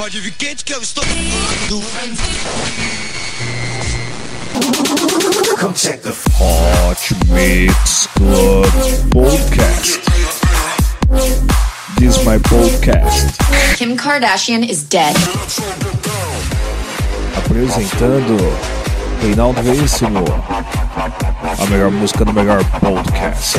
Pode vir quente que eu estou. Come check the Hot Mix Club Podcast. This is my podcast. Kim Kardashian is dead. Apresentando Reinaldo Veríssimo. A melhor música do melhor podcast.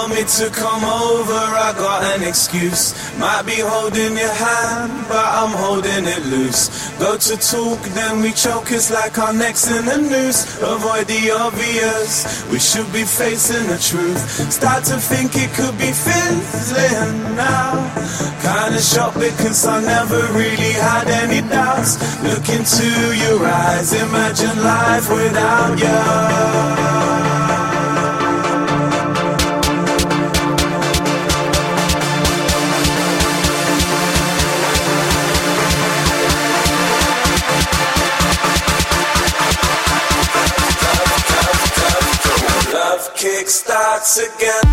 Want me to come over, I got an excuse. Might be holding your hand, but I'm holding it loose. Go to talk, then we choke, it's like our necks in the noose. Avoid the obvious, we should be facing the truth. Start to think it could be fizzling now. Kinda shocked because I never really had any doubts. Look into your eyes, imagine life without you. once again.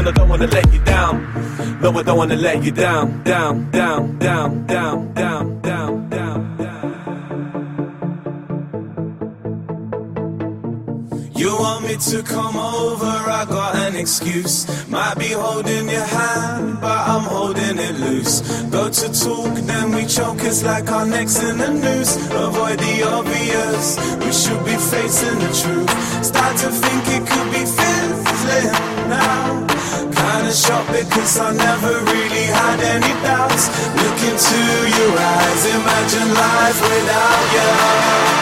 And I don't wanna let you down. No, I don't wanna let you down. Down, down, down, down, down, down, down. You want me to come over, I got an excuse. Might be holding your hand, but I'm holding it loose. Go to talk, then we choke, it's like our necks in the noose. Avoid the obvious, we should be facing the truth. Start to think it could be fizzling now. Kinda because I never really had any doubts. Look into your eyes, imagine life without you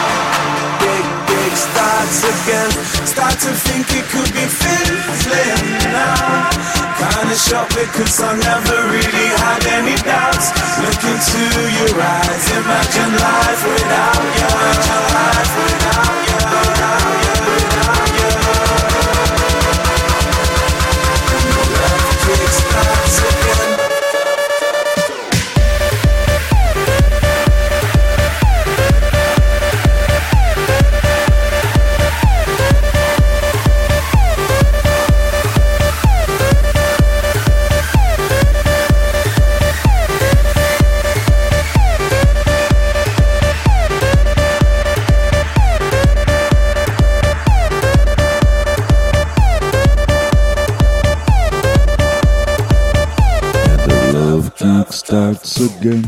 big, big starts again. Start to think it could be fizzling now. Kinda shocked because I never really had any doubts. Look into your eyes, imagine life without you. Imagine life without you. Without you. Without you. Once Again.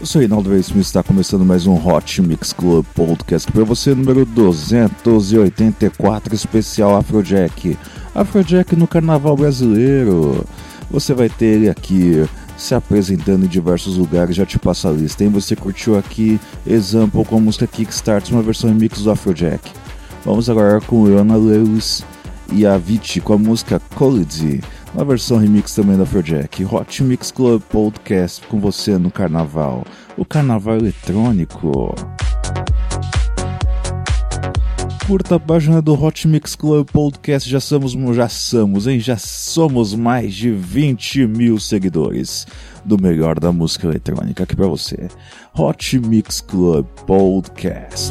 Eu sou Reinaldo Reis Smith, está começando mais um Hot Mix Club Podcast para você, número 284, especial Afrojack. Afrojack no Carnaval Brasileiro. Você vai ter ele aqui se apresentando em diversos lugares, já te passo a lista. Hein? Você curtiu aqui Example com a música Kickstart, uma versão remix do Afrojack. Vamos agora com Leona Lewis e Avicii com a música Collide uma versão remix também da Afrojack. Hot Mix Club Podcast com você no carnaval. O carnaval eletrônico. Curta a página do Hot Mix Club Podcast, já somos, já somos, hein? Já somos mais de 20 mil seguidores do melhor da música eletrônica aqui para você. Hot Mix Club Podcast.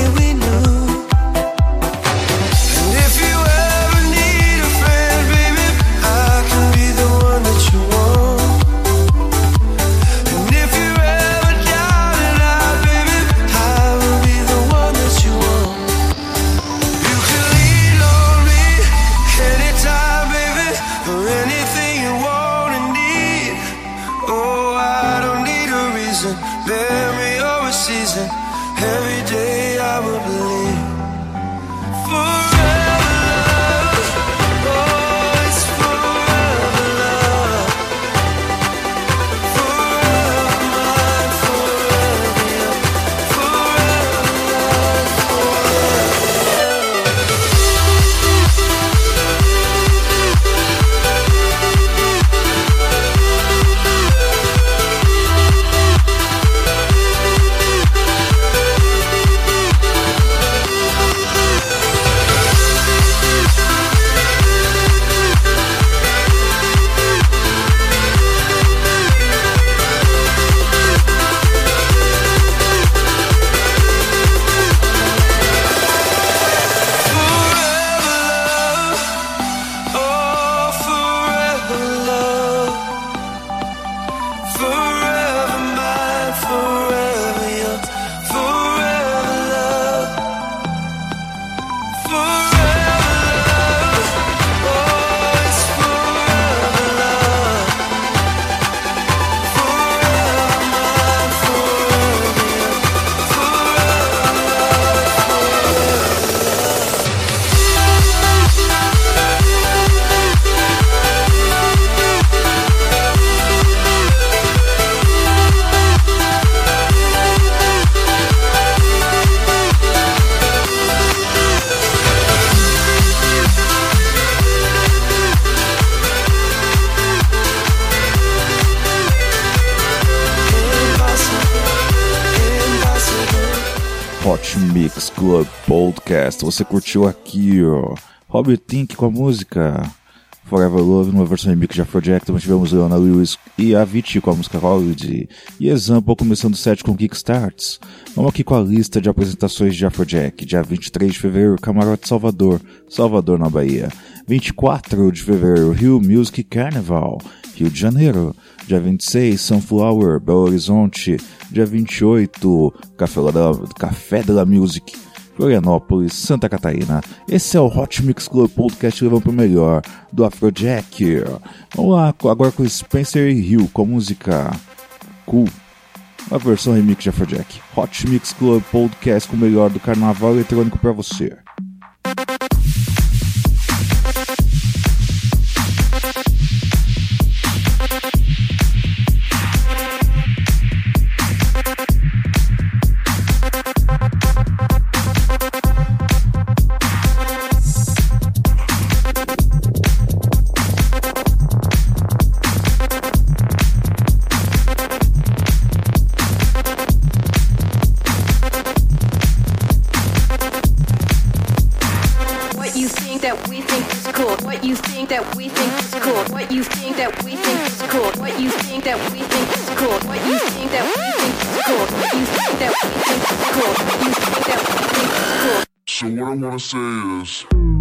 Podcast. Você curtiu aqui, ó. Robert Tink com a música Forever Love, numa versão remix de Afrojack, também tivemos Leona Lewis e Avicii com a música Holiday, e Example começando o set com Kickstarts. Vamos aqui com a lista de apresentações de Afrojack, dia 23 de fevereiro, Camarote Salvador, Salvador na Bahia. 24 de fevereiro, Rio Music Carnival, Rio de Janeiro. Dia 26, Sunflower, Belo Horizonte. Dia 28, Café da, Café da Music, Florianópolis, Santa Catarina. Esse é o Hot Mix Club Podcast levando pro melhor do Afrojack. Vamos lá, agora com Spencer Hill com a música Cool. A versão remix de Afrojack. Hot Mix Club Podcast com o melhor do carnaval eletrônico para você. you think that we think is cool. What you think that we think is cool. What you think that we think is cool. What you think that we think is cool. What you think that we think is cool. What you think that we think is cool. What you think that we think is cool. So what I wanna say is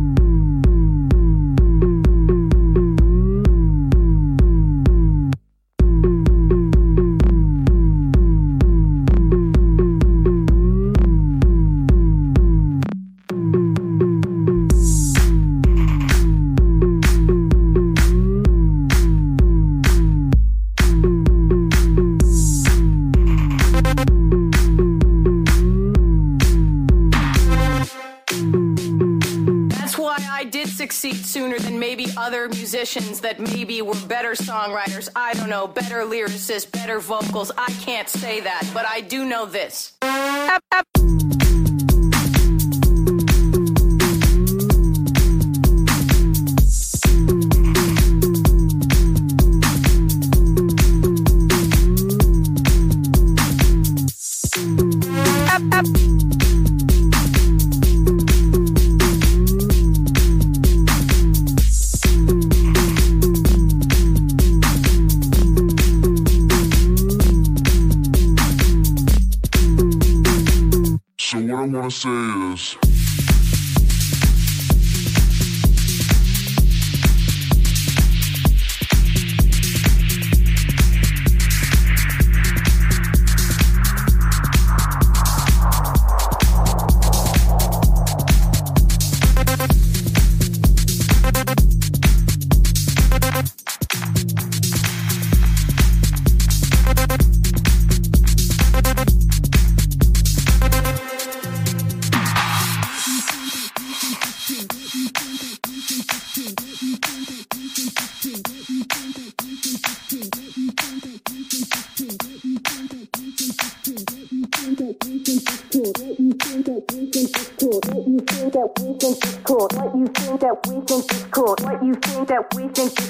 musicians that maybe were better songwriters, I don't know, better lyricists, better vocals. I can't say that, but I do know this. We think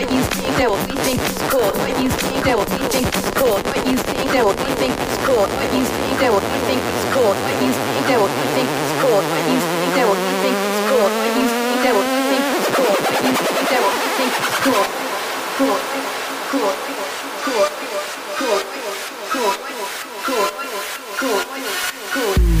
what you think that what we think is cool, what you think that what we think is cool, what you think that what we think is cool, what you think that what we think is cool, what you think that what we think is cool, what you think that what we think is cool, what you think that what we think is cool, what you think that what we think is cool, cool, cool, cool, cool, cool, cool, cool, cool, cool.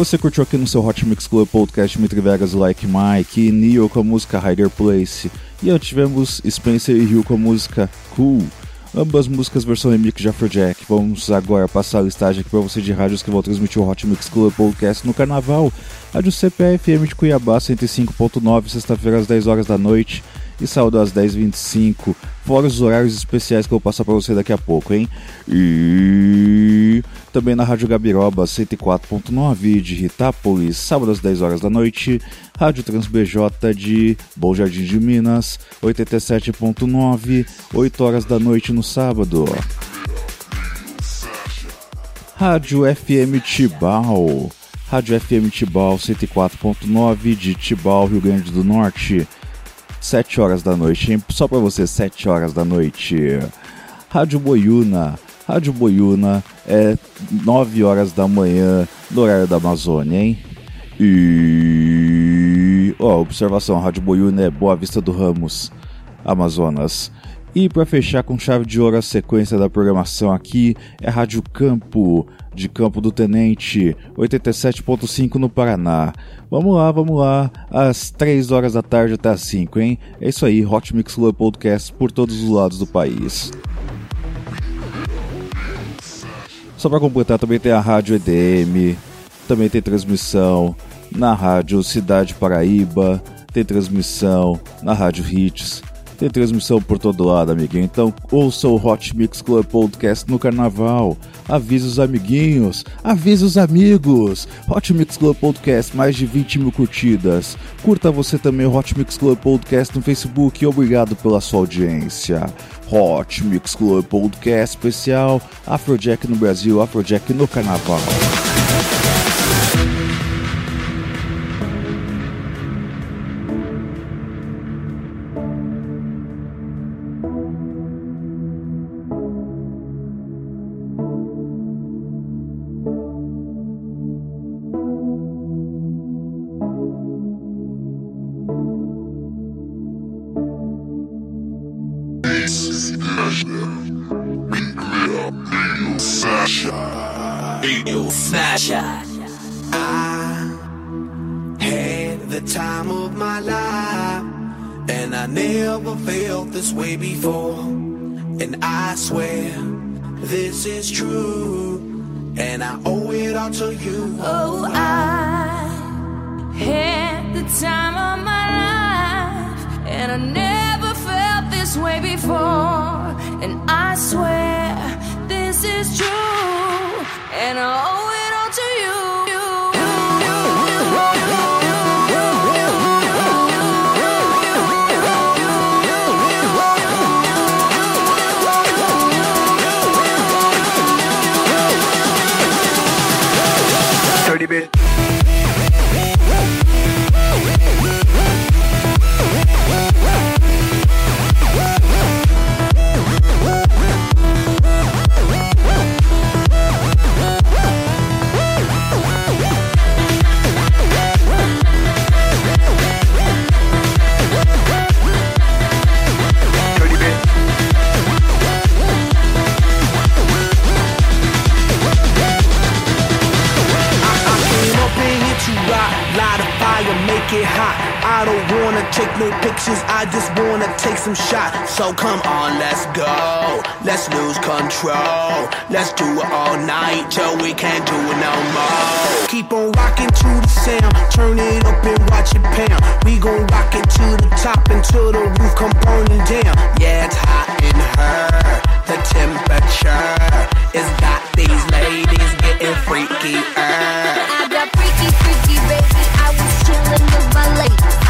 Você curtiu aqui no seu Hot Mix Club Podcast Mitri Vegas Like Mike e Neo com a música Hider Place. E antes tivemos Spencer e Hill com a música Cool. Ambas músicas versão remix de Afrojack. Vamos agora passar a listagem aqui para você de rádios que vão transmitir o Hot Mix Club Podcast no Carnaval. Rádio CPFM de Cuiabá 105.9, sexta-feira às 10 horas da noite e sábado às 10h25, fora os horários especiais que eu vou passar para você daqui a pouco, hein? E também na Rádio Gabiroba 104.9 de Ritápolis, sábado às 10 horas da noite, Rádio TransBJ de Bom Jardim de Minas, 87.9, 8 horas da noite no sábado. Rádio FM Tibau, Rádio FM Tibau 104.9 de Tibau, Rio Grande do Norte, 7 horas da noite, hein? Só para você, 7 horas da noite. Rádio Boiuna. Rádio Boiuna é 9 horas da manhã no horário da Amazônia, hein? E. Ó, oh, observação: Rádio Boiuna é Boa Vista do Ramos, Amazonas. E para fechar com chave de ouro a sequência da programação aqui é Rádio Campo, de Campo do Tenente, 87.5 no Paraná. Vamos lá, vamos lá, às 3 horas da tarde até às 5, hein? É isso aí, Hot Mix Club Podcast por todos os lados do país. Só para completar, também tem a Rádio EDM, também tem transmissão na Rádio Cidade Paraíba, tem transmissão na Rádio Hits, tem transmissão por todo lado, amiguinho. Então ouça o Hot Mix Club Podcast no carnaval. Avise os amiguinhos, avise os amigos. Hot Mix Club Podcast, mais de 20 mil curtidas. Curta você também o Hot Mix Club Podcast no Facebook. Obrigado pela sua audiência. Hot Mix Club Podcast especial Afrojack no Brasil, Afrojack no carnaval. I never felt this way before. And I swear this is true. And I So come on, let's go. Let's lose control. Let's do it all night till we can't do it no more. Keep on rocking to the sound. Turn it up and watch it pound. We gon' rock it to the top until the roof come burning down. Yeah, it's hot in her. The temperature is got these ladies getting freaky. I got freaky, freaky, baby. I was chillin' with my lady.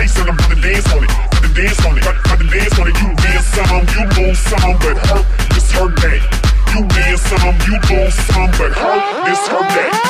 face and I'm about to dance on it. About to dance on it. About, about to dance on it. You dance some, you lose some, but hurt, it's her back. You dance some, you lose some, but hurt, it's her back.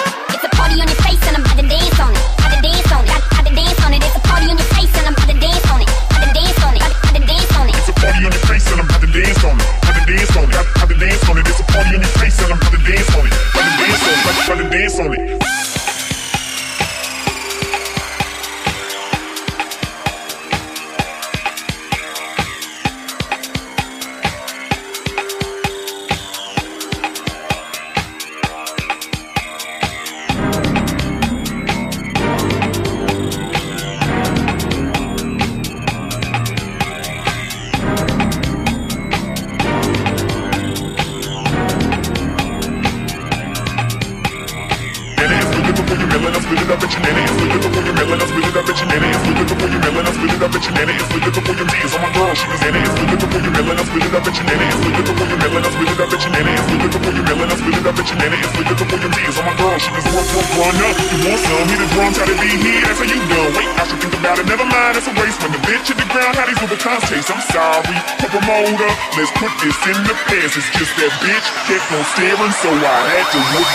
to look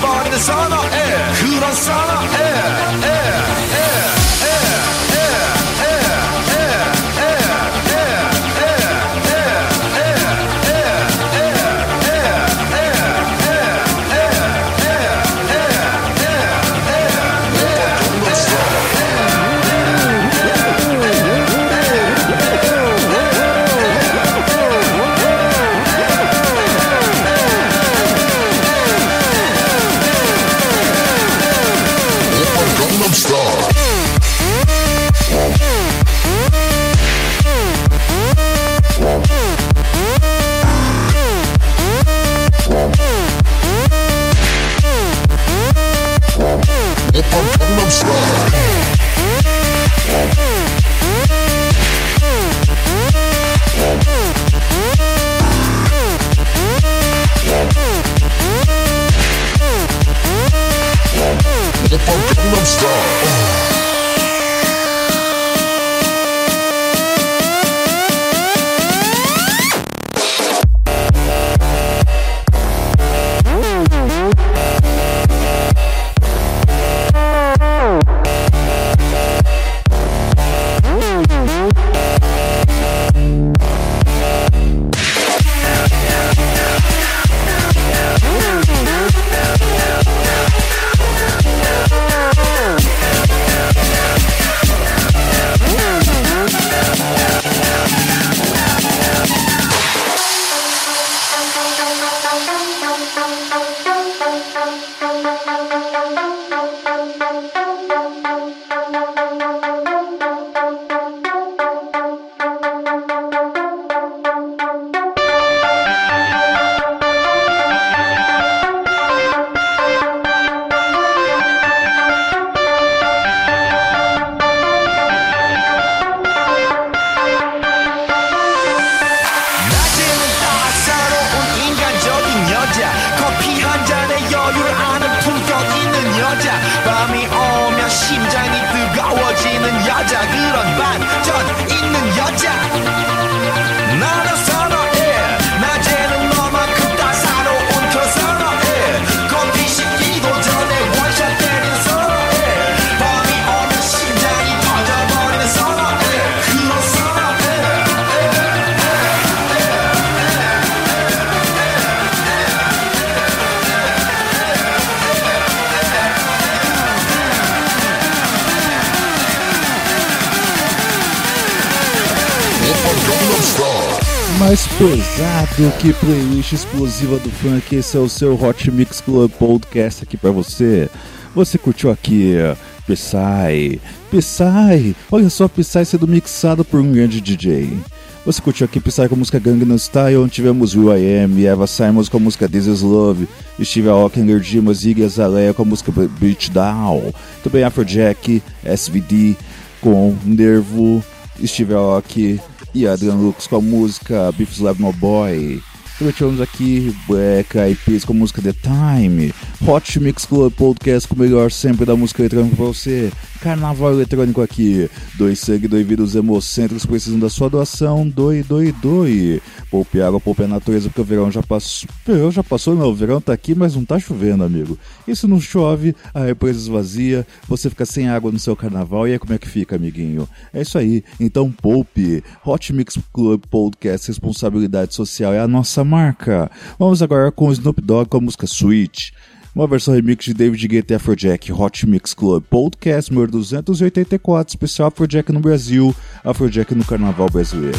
Kurasana, eh, Kurasana, eh, eh. Que playlist explosiva do funk, esse é o seu Hot Mix Club Podcast aqui pra você. Você curtiu aqui Psy, Psy, olha só Psy sendo mixado por um grande DJ. Você curtiu aqui Psy com a música Gangnam Style, tivemos Will.i.am, Eva Simons com a música This Is Love, Steve Aoki, Energy, Ziggy Azalea com a música Beat Down, também Afrojack, SVD com Nervo, Steve Aoki e Adrian Lux com a música Beef Slab No Boy. Também tivemos aqui Black Eyed Peas com a música The Time, Hot Mix Club Podcast com o melhor sempre da música eletrônica pra você. Carnaval eletrônico aqui. Doe sangue, vida, os hemocentros precisam da sua doação. Doe, doe, doe. Poupe água, poupe a natureza, porque o verão já passou. Verão já passou, não. O verão tá aqui, mas não tá chovendo, amigo. E se não chove, a represa esvazia, você fica sem água no seu carnaval. E aí como é que fica, amiguinho? É isso aí. Então poupe. Hot Mix Club Podcast, responsabilidade social é a nossa marca. Vamos agora com o Snoop Dogg com a música Switch. Uma versão remix de David Guetta e Afrojack, Hot Mix Club Podcast número 284, especial Afrojack no Brasil, Afrojack no Carnaval Brasileiro.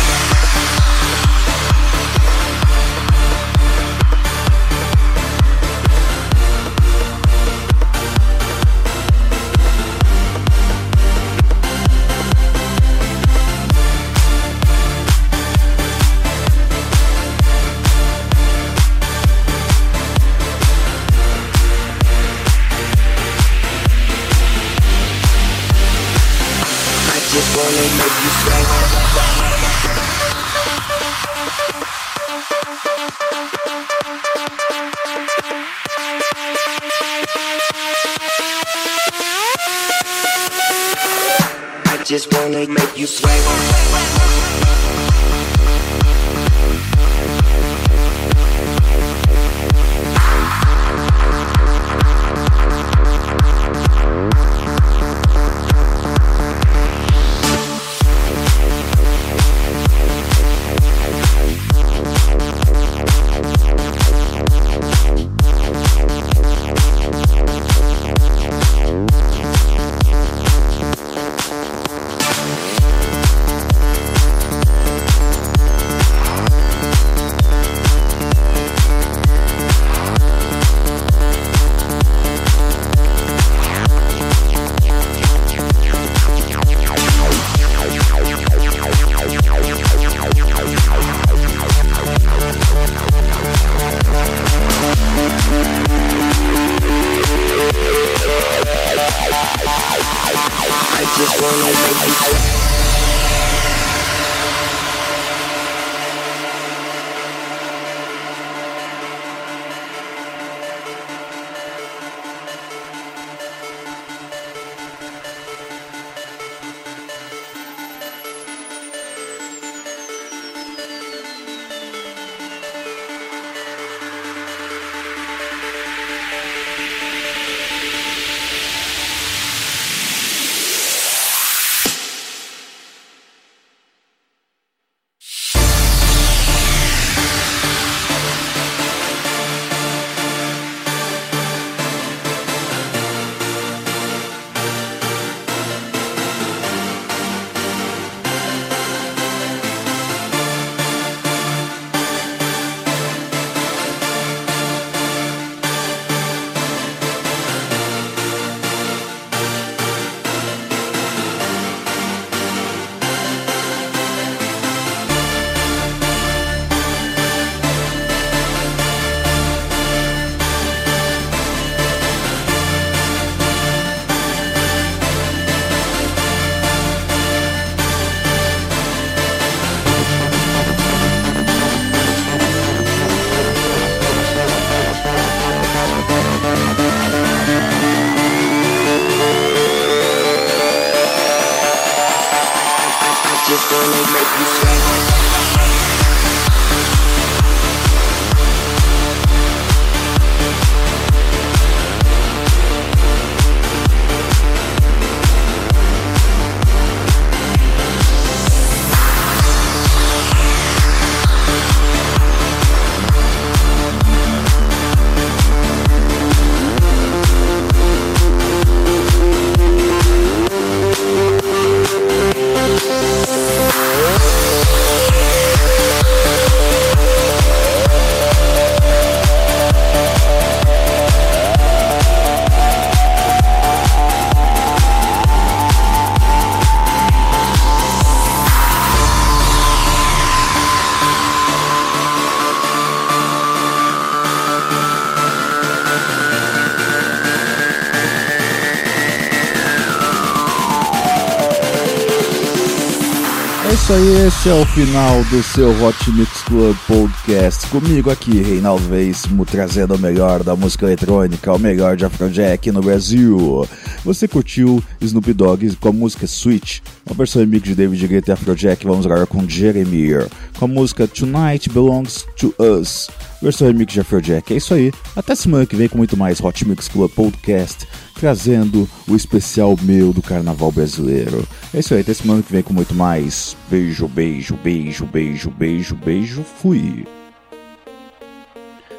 Isso aí, esse é o final do seu Hot Mix Club Podcast. Comigo aqui, Reinaldo Veríssimo, trazendo o melhor da música eletrônica, o melhor de Afrojack no Brasil. Você curtiu Snoop Dogg com a música Switch, uma versão remix de David Guetta e Afrojack, vamos agora com Jeremy, com a música Tonight Belongs to Us, versão remix de Afrojack. É isso aí, até semana que vem com muito mais Hot Mix Club Podcast, trazendo o especial meu do Carnaval Brasileiro. É isso aí, até semana que vem com muito mais. Beijo, beijo, beijo, beijo, beijo, beijo, fui.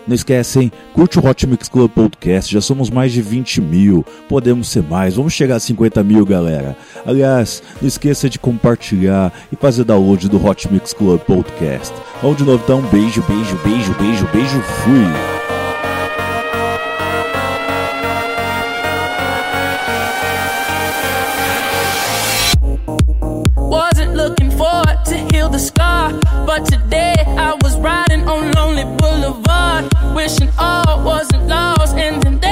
Não esquece, hein? Curte o Hot Mix Club Podcast, já somos mais de 20 mil, podemos ser mais, vamos chegar a 50 mil, galera. Aliás, não esqueça de compartilhar e fazer download do Hot Mix Club Podcast. Vamos de novo, então, beijo, beijo, beijo, beijo, beijo, fui! But today I was riding on Lonely Boulevard, wishing all wasn't lost, and then